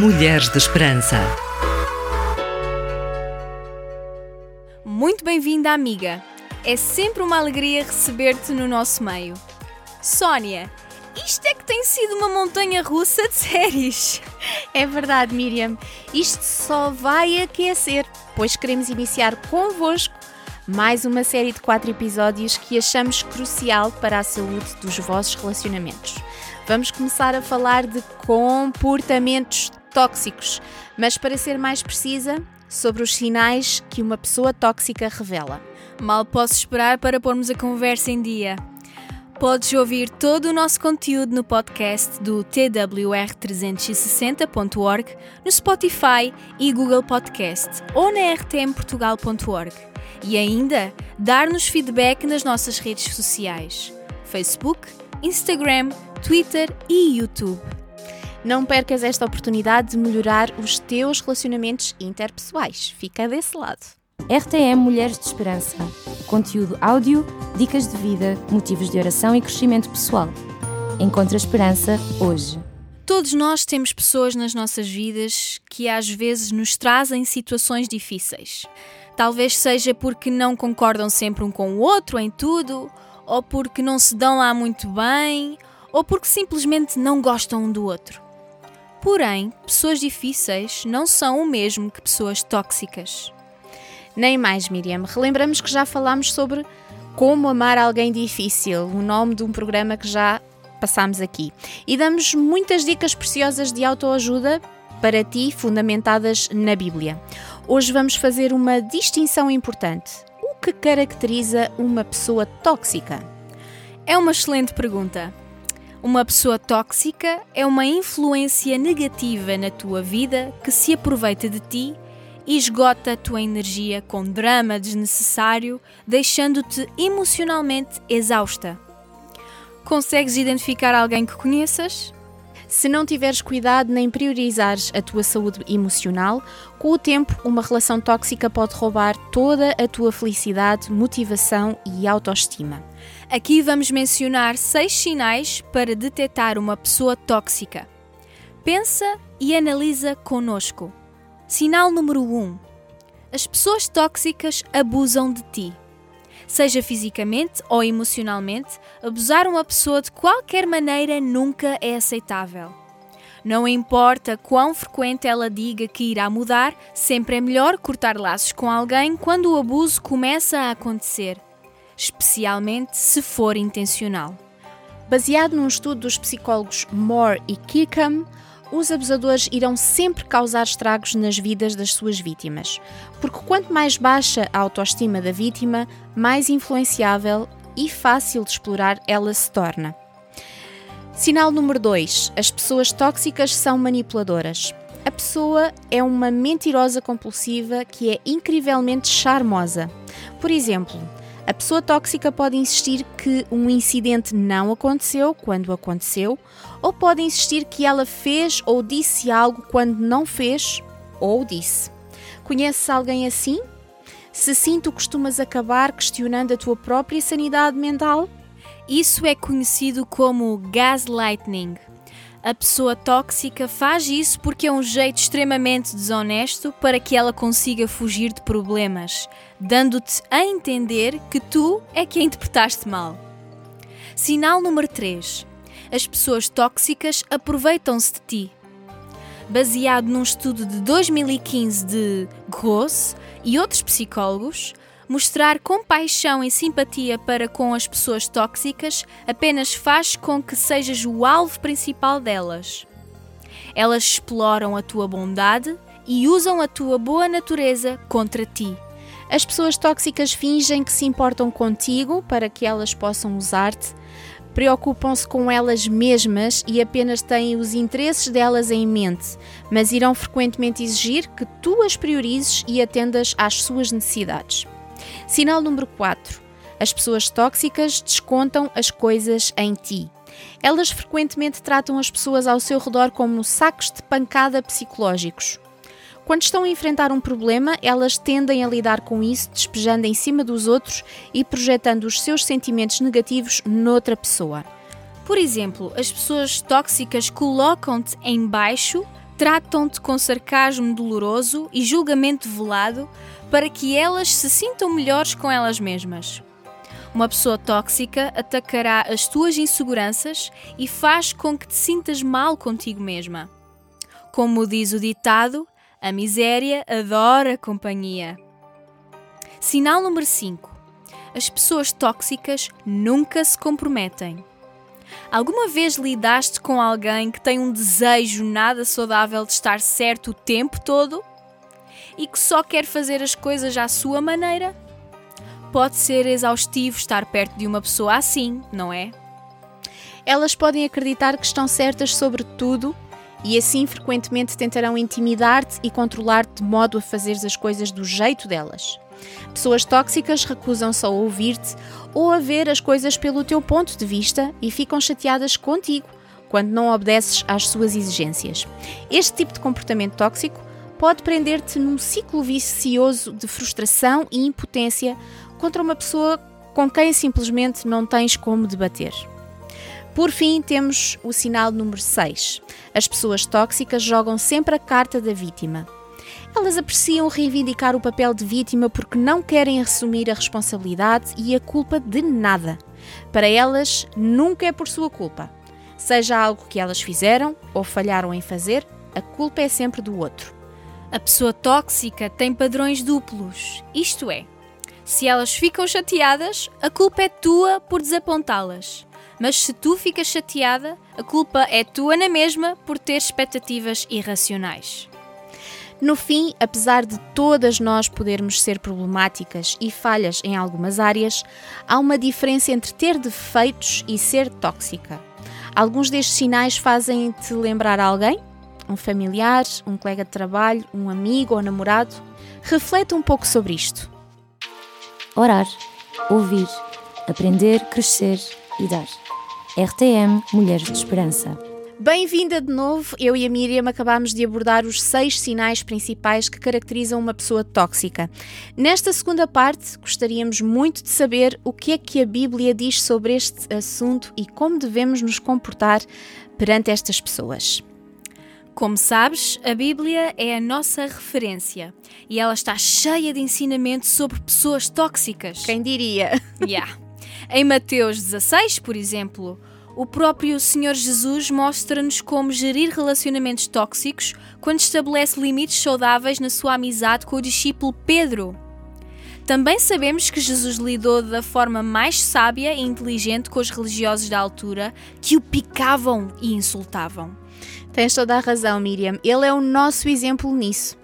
Mulheres de Esperança. Muito bem-vinda, amiga. É sempre uma alegria receber-te no nosso meio. Sónia, isto é que tem sido uma montanha russa de séries. É verdade, Miriam. Isto só vai aquecer, pois queremos iniciar convosco mais uma série de quatro episódios que achamos crucial para a saúde dos vossos relacionamentos. Vamos começar a falar de comportamentos tóxicos, mas para ser mais precisa, sobre os sinais que uma pessoa tóxica revela. Mal posso esperar para pormos a conversa em dia. Podes ouvir todo o nosso conteúdo no podcast do twr360.org, no Spotify e Google Podcast ou na rtmportugal.org. E ainda dar-nos feedback nas nossas redes sociais: Facebook, Instagram, Twitter e YouTube. Não percas esta oportunidade de melhorar os teus relacionamentos interpessoais. Fica desse lado. RTM Mulheres de Esperança. Conteúdo áudio, dicas de vida, motivos de oração e crescimento pessoal. Encontra esperança hoje. Todos nós temos pessoas nas nossas vidas que às vezes nos trazem situações difíceis. Talvez seja porque não concordam sempre um com o outro em tudo, ou porque não se dão lá muito bem, ou porque simplesmente não gostam um do outro. Porém, pessoas difíceis não são o mesmo que pessoas tóxicas. Nem mais, Miriam. Relembramos que já falámos sobre como amar alguém difícil, o nome de um programa que já passámos aqui. E damos muitas dicas preciosas de autoajuda para ti, fundamentadas na Bíblia. Hoje vamos fazer uma distinção importante. O que caracteriza uma pessoa tóxica? É uma excelente pergunta. Uma pessoa tóxica é uma influência negativa na tua vida que se aproveita de ti e esgota a tua energia com drama desnecessário, deixando-te emocionalmente exausta. Consegues identificar alguém que conheças? Se não tiveres cuidado nem priorizares a tua saúde emocional, com o tempo uma relação tóxica pode roubar toda a tua felicidade, motivação e autoestima. Aqui vamos mencionar seis sinais para detectar uma pessoa tóxica. Pensa e analisa conosco. Sinal número 1. Um, as pessoas tóxicas abusam de ti. Seja fisicamente ou emocionalmente, abusar uma pessoa de qualquer maneira nunca é aceitável. Não importa quão frequente ela diga que irá mudar, sempre é melhor cortar laços com alguém quando o abuso começa a acontecer especialmente se for intencional. Baseado num estudo dos psicólogos Moore e Kirkham, os abusadores irão sempre causar estragos nas vidas das suas vítimas, porque quanto mais baixa a autoestima da vítima, mais influenciável e fácil de explorar ela se torna. Sinal número 2: as pessoas tóxicas são manipuladoras. A pessoa é uma mentirosa compulsiva que é incrivelmente charmosa. Por exemplo, a pessoa tóxica pode insistir que um incidente não aconteceu quando aconteceu, ou pode insistir que ela fez ou disse algo quando não fez ou disse. Conheces alguém assim? Se sim, tu costumas acabar questionando a tua própria sanidade mental? Isso é conhecido como gaslighting. A pessoa tóxica faz isso porque é um jeito extremamente desonesto para que ela consiga fugir de problemas, dando-te a entender que tu é que a interpretaste mal. Sinal número 3. As pessoas tóxicas aproveitam-se de ti. Baseado num estudo de 2015 de Gross e outros psicólogos, Mostrar compaixão e simpatia para com as pessoas tóxicas apenas faz com que sejas o alvo principal delas. Elas exploram a tua bondade e usam a tua boa natureza contra ti. As pessoas tóxicas fingem que se importam contigo para que elas possam usar-te, preocupam-se com elas mesmas e apenas têm os interesses delas em mente, mas irão frequentemente exigir que tu as priorizes e atendas às suas necessidades. Sinal número 4. As pessoas tóxicas descontam as coisas em ti. Elas frequentemente tratam as pessoas ao seu redor como sacos de pancada psicológicos. Quando estão a enfrentar um problema, elas tendem a lidar com isso despejando em cima dos outros e projetando os seus sentimentos negativos noutra pessoa. Por exemplo, as pessoas tóxicas colocam-te em baixo tratam-te com sarcasmo doloroso e julgamento velado para que elas se sintam melhores com elas mesmas. Uma pessoa tóxica atacará as tuas inseguranças e faz com que te sintas mal contigo mesma. Como diz o ditado, a miséria adora companhia. Sinal número 5. As pessoas tóxicas nunca se comprometem. Alguma vez lidaste com alguém que tem um desejo nada saudável de estar certo o tempo todo? E que só quer fazer as coisas à sua maneira? Pode ser exaustivo estar perto de uma pessoa assim, não é? Elas podem acreditar que estão certas sobre tudo e assim frequentemente tentarão intimidar-te e controlar-te de modo a fazeres as coisas do jeito delas. Pessoas tóxicas recusam-se a ouvir-te ou a ver as coisas pelo teu ponto de vista e ficam chateadas contigo quando não obedeces às suas exigências. Este tipo de comportamento tóxico pode prender-te num ciclo vicioso de frustração e impotência contra uma pessoa com quem simplesmente não tens como debater. Por fim, temos o sinal número 6. As pessoas tóxicas jogam sempre a carta da vítima. Elas apreciam reivindicar o papel de vítima porque não querem assumir a responsabilidade e a culpa de nada. Para elas, nunca é por sua culpa. Seja algo que elas fizeram ou falharam em fazer, a culpa é sempre do outro. A pessoa tóxica tem padrões duplos, isto é, se elas ficam chateadas, a culpa é tua por desapontá-las. Mas se tu ficas chateada, a culpa é tua na mesma por ter expectativas irracionais. No fim, apesar de todas nós podermos ser problemáticas e falhas em algumas áreas, há uma diferença entre ter defeitos e ser tóxica. Alguns destes sinais fazem-te lembrar alguém? Um familiar, um colega de trabalho, um amigo ou namorado? Reflete um pouco sobre isto. Orar, ouvir, aprender, crescer e dar. RTM Mulheres de Esperança. Bem-vinda de novo. Eu e a Miriam acabámos de abordar os seis sinais principais que caracterizam uma pessoa tóxica. Nesta segunda parte, gostaríamos muito de saber o que é que a Bíblia diz sobre este assunto e como devemos nos comportar perante estas pessoas. Como sabes, a Bíblia é a nossa referência e ela está cheia de ensinamentos sobre pessoas tóxicas. Quem diria? Yeah. Em Mateus 16, por exemplo, o próprio Senhor Jesus mostra-nos como gerir relacionamentos tóxicos quando estabelece limites saudáveis na sua amizade com o discípulo Pedro. Também sabemos que Jesus lidou da forma mais sábia e inteligente com os religiosos da altura que o picavam e insultavam. Tens toda a razão, Miriam. Ele é o nosso exemplo nisso.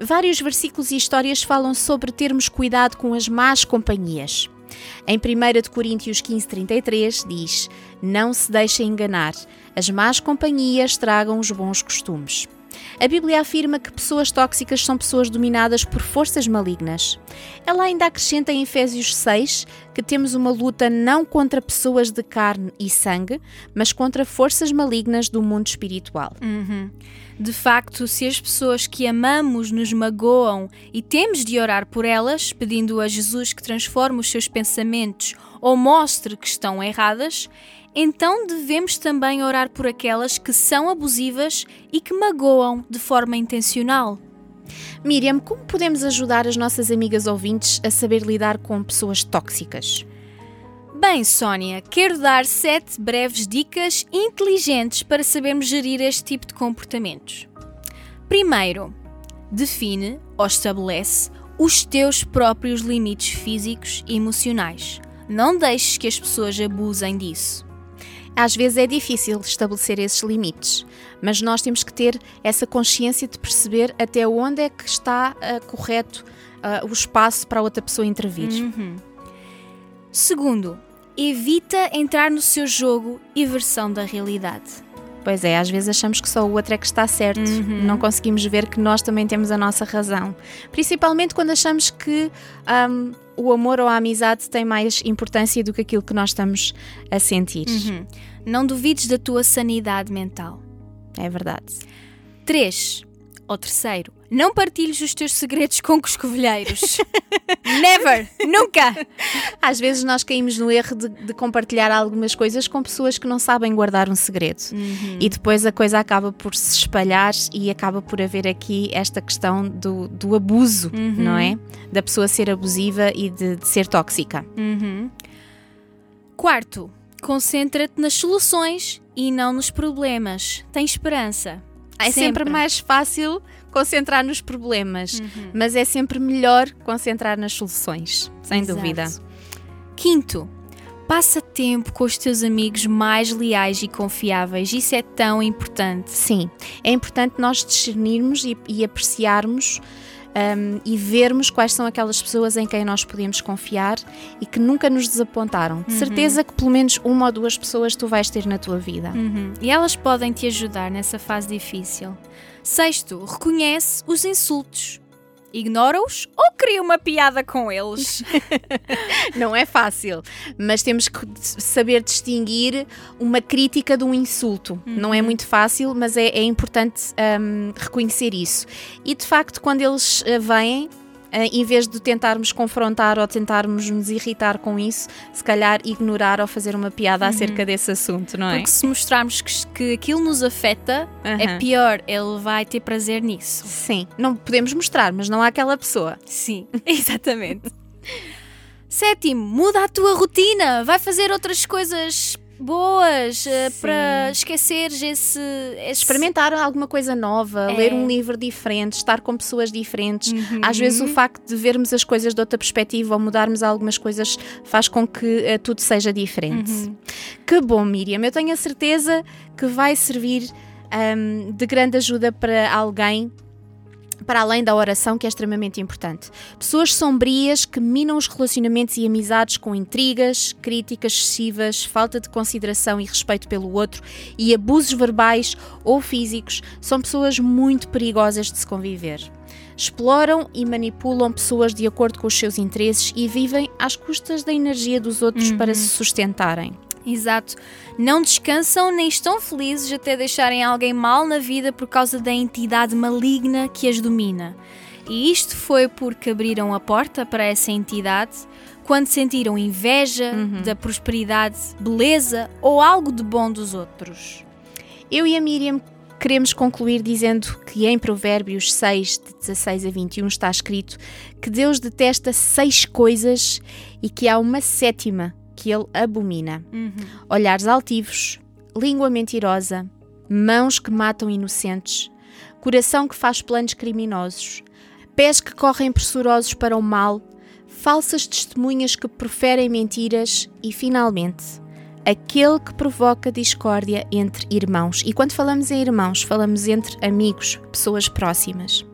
Vários versículos e histórias falam sobre termos cuidado com as más companhias. Em 1 Coríntios 15,33 diz: Não se deixem enganar, as más companhias tragam os bons costumes. A Bíblia afirma que pessoas tóxicas são pessoas dominadas por forças malignas. Ela ainda acrescenta em Efésios 6 que temos uma luta não contra pessoas de carne e sangue, mas contra forças malignas do mundo espiritual. Uhum. De facto, se as pessoas que amamos nos magoam e temos de orar por elas, pedindo a Jesus que transforme os seus pensamentos ou mostre que estão erradas, então devemos também orar por aquelas que são abusivas e que magoam de forma intencional. Miriam, como podemos ajudar as nossas amigas ouvintes a saber lidar com pessoas tóxicas? Bem, Sónia, quero dar sete breves dicas inteligentes para sabermos gerir este tipo de comportamentos. Primeiro, define ou estabelece os teus próprios limites físicos e emocionais. Não deixes que as pessoas abusem disso. Às vezes é difícil estabelecer esses limites, mas nós temos que ter essa consciência de perceber até onde é que está uh, correto uh, o espaço para a outra pessoa intervir. Uhum. Segundo, evita entrar no seu jogo e versão da realidade. Pois é, às vezes achamos que só o outro é que está certo, uhum. não conseguimos ver que nós também temos a nossa razão. Principalmente quando achamos que um, o amor ou a amizade tem mais importância do que aquilo que nós estamos a sentir. Uhum. Não duvides da tua sanidade mental. É verdade. 3. Ou terceiro, Não partilhes os teus segredos com coscovilheiros. Never! Nunca! Às vezes nós caímos no erro de, de, compartilhar algumas coisas com pessoas que não sabem guardar um segredo. Uhum. E depois a coisa acaba por se espalhar e acaba por haver aqui esta questão do, do abuso, uhum. não é? Da pessoa ser abusiva e de, de ser tóxica. Uhum. Quarto, concentra-te nas soluções e não nos problemas. Tem esperança. É sempre, sempre mais fácil concentrar nos problemas, uhum. mas é sempre melhor concentrar nas soluções, sem Exato. dúvida. Quinto, passa tempo com os teus amigos mais leais e confiáveis. Isso é tão importante. Sim, é importante nós discernirmos e, e apreciarmos um, e vermos quais são aquelas pessoas em quem nós podemos confiar e que nunca nos desapontaram. De uhum. certeza que pelo menos uma ou duas pessoas tu vais ter na tua vida. Uhum. E elas podem te ajudar nessa fase difícil. Sexto, reconhece os insultos. Ignora-os ou cria uma piada com eles? Não é fácil, mas temos que saber distinguir uma crítica de um insulto. Uhum. Não é muito fácil, mas é, é importante um, reconhecer isso. E de facto, quando eles uh, vêm, em vez de tentarmos confrontar ou tentarmos nos irritar com isso, se calhar ignorar ou fazer uma piada uhum. acerca desse assunto, não é? Porque se mostrarmos que, que aquilo nos afeta, uhum. é pior, ele vai ter prazer nisso. Sim, não podemos mostrar, mas não há aquela pessoa. Sim, exatamente. Sétimo, muda a tua rotina, vai fazer outras coisas boas uh, para esqueceres esse, esse, Experimentar alguma coisa nova, é. ler um livro diferente, estar com pessoas diferentes. Uhum. Às vezes o facto de vermos as coisas de outra perspectiva ou mudarmos algumas coisas faz com que uh, tudo seja diferente. Uhum. Que bom, Miriam. Eu tenho a certeza que vai servir um, de grande ajuda para alguém para além da oração, que é extremamente importante. Pessoas sombrias que minam os relacionamentos e amizades com intrigas, críticas excessivas, falta de consideração e respeito pelo outro e abusos verbais ou físicos são pessoas muito perigosas de se conviver. Exploram e manipulam pessoas de acordo com os seus interesses e vivem às custas da energia dos outros uhum. para se sustentarem. Exato. Não descansam nem estão felizes até deixarem alguém mal na vida por causa da entidade maligna que as domina. E isto foi porque abriram a porta para essa entidade quando sentiram inveja uhum. da prosperidade, beleza ou algo de bom dos outros. Eu e a Miriam queremos concluir dizendo que em Provérbios 6, de 16 a 21, está escrito que Deus detesta seis coisas e que há uma sétima que ele abomina: uhum. olhares altivos, língua mentirosa, mãos que matam inocentes, coração que faz planos criminosos, pés que correm pressurosos para o mal, falsas testemunhas que proferem mentiras e, finalmente, aquele que provoca discórdia entre irmãos. E quando falamos em irmãos, falamos entre amigos, pessoas próximas.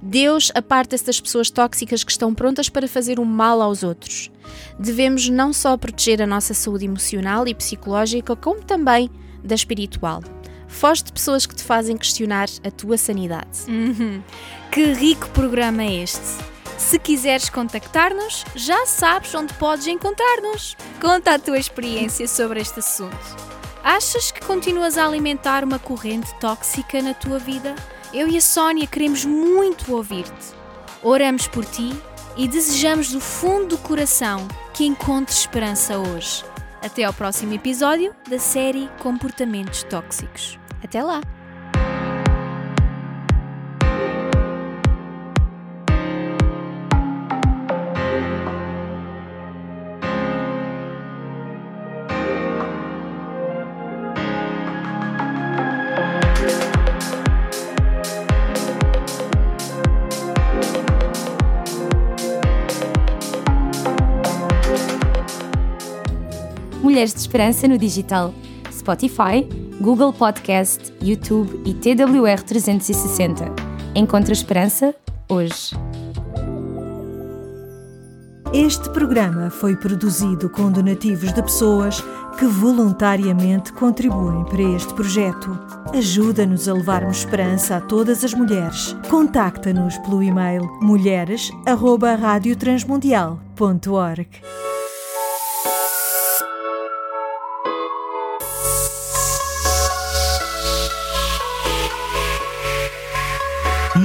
Deus aparta-se das pessoas tóxicas que estão prontas para fazer o mal aos outros. Devemos não só proteger a nossa saúde emocional e psicológica, como também da espiritual. Foge de pessoas que te fazem questionar a tua sanidade. Uhum. Que rico programa é este! Se quiseres contactar-nos, já sabes onde podes encontrar-nos. Conta a tua experiência sobre este assunto. Achas que continuas a alimentar uma corrente tóxica na tua vida? Eu e a Sónia queremos muito ouvir-te. Oramos por ti e desejamos do fundo do coração que encontres esperança hoje. Até ao próximo episódio da série Comportamentos Tóxicos. Até lá! Mulheres de Esperança no digital, Spotify, Google Podcast, YouTube e TWR 360. Encontra esperança hoje. Este programa foi produzido com donativos de pessoas que voluntariamente contribuem para este projeto. Ajuda-nos a levarmos esperança a todas as mulheres. Contacta-nos pelo e-mail mulheres@radiotransmundial.org.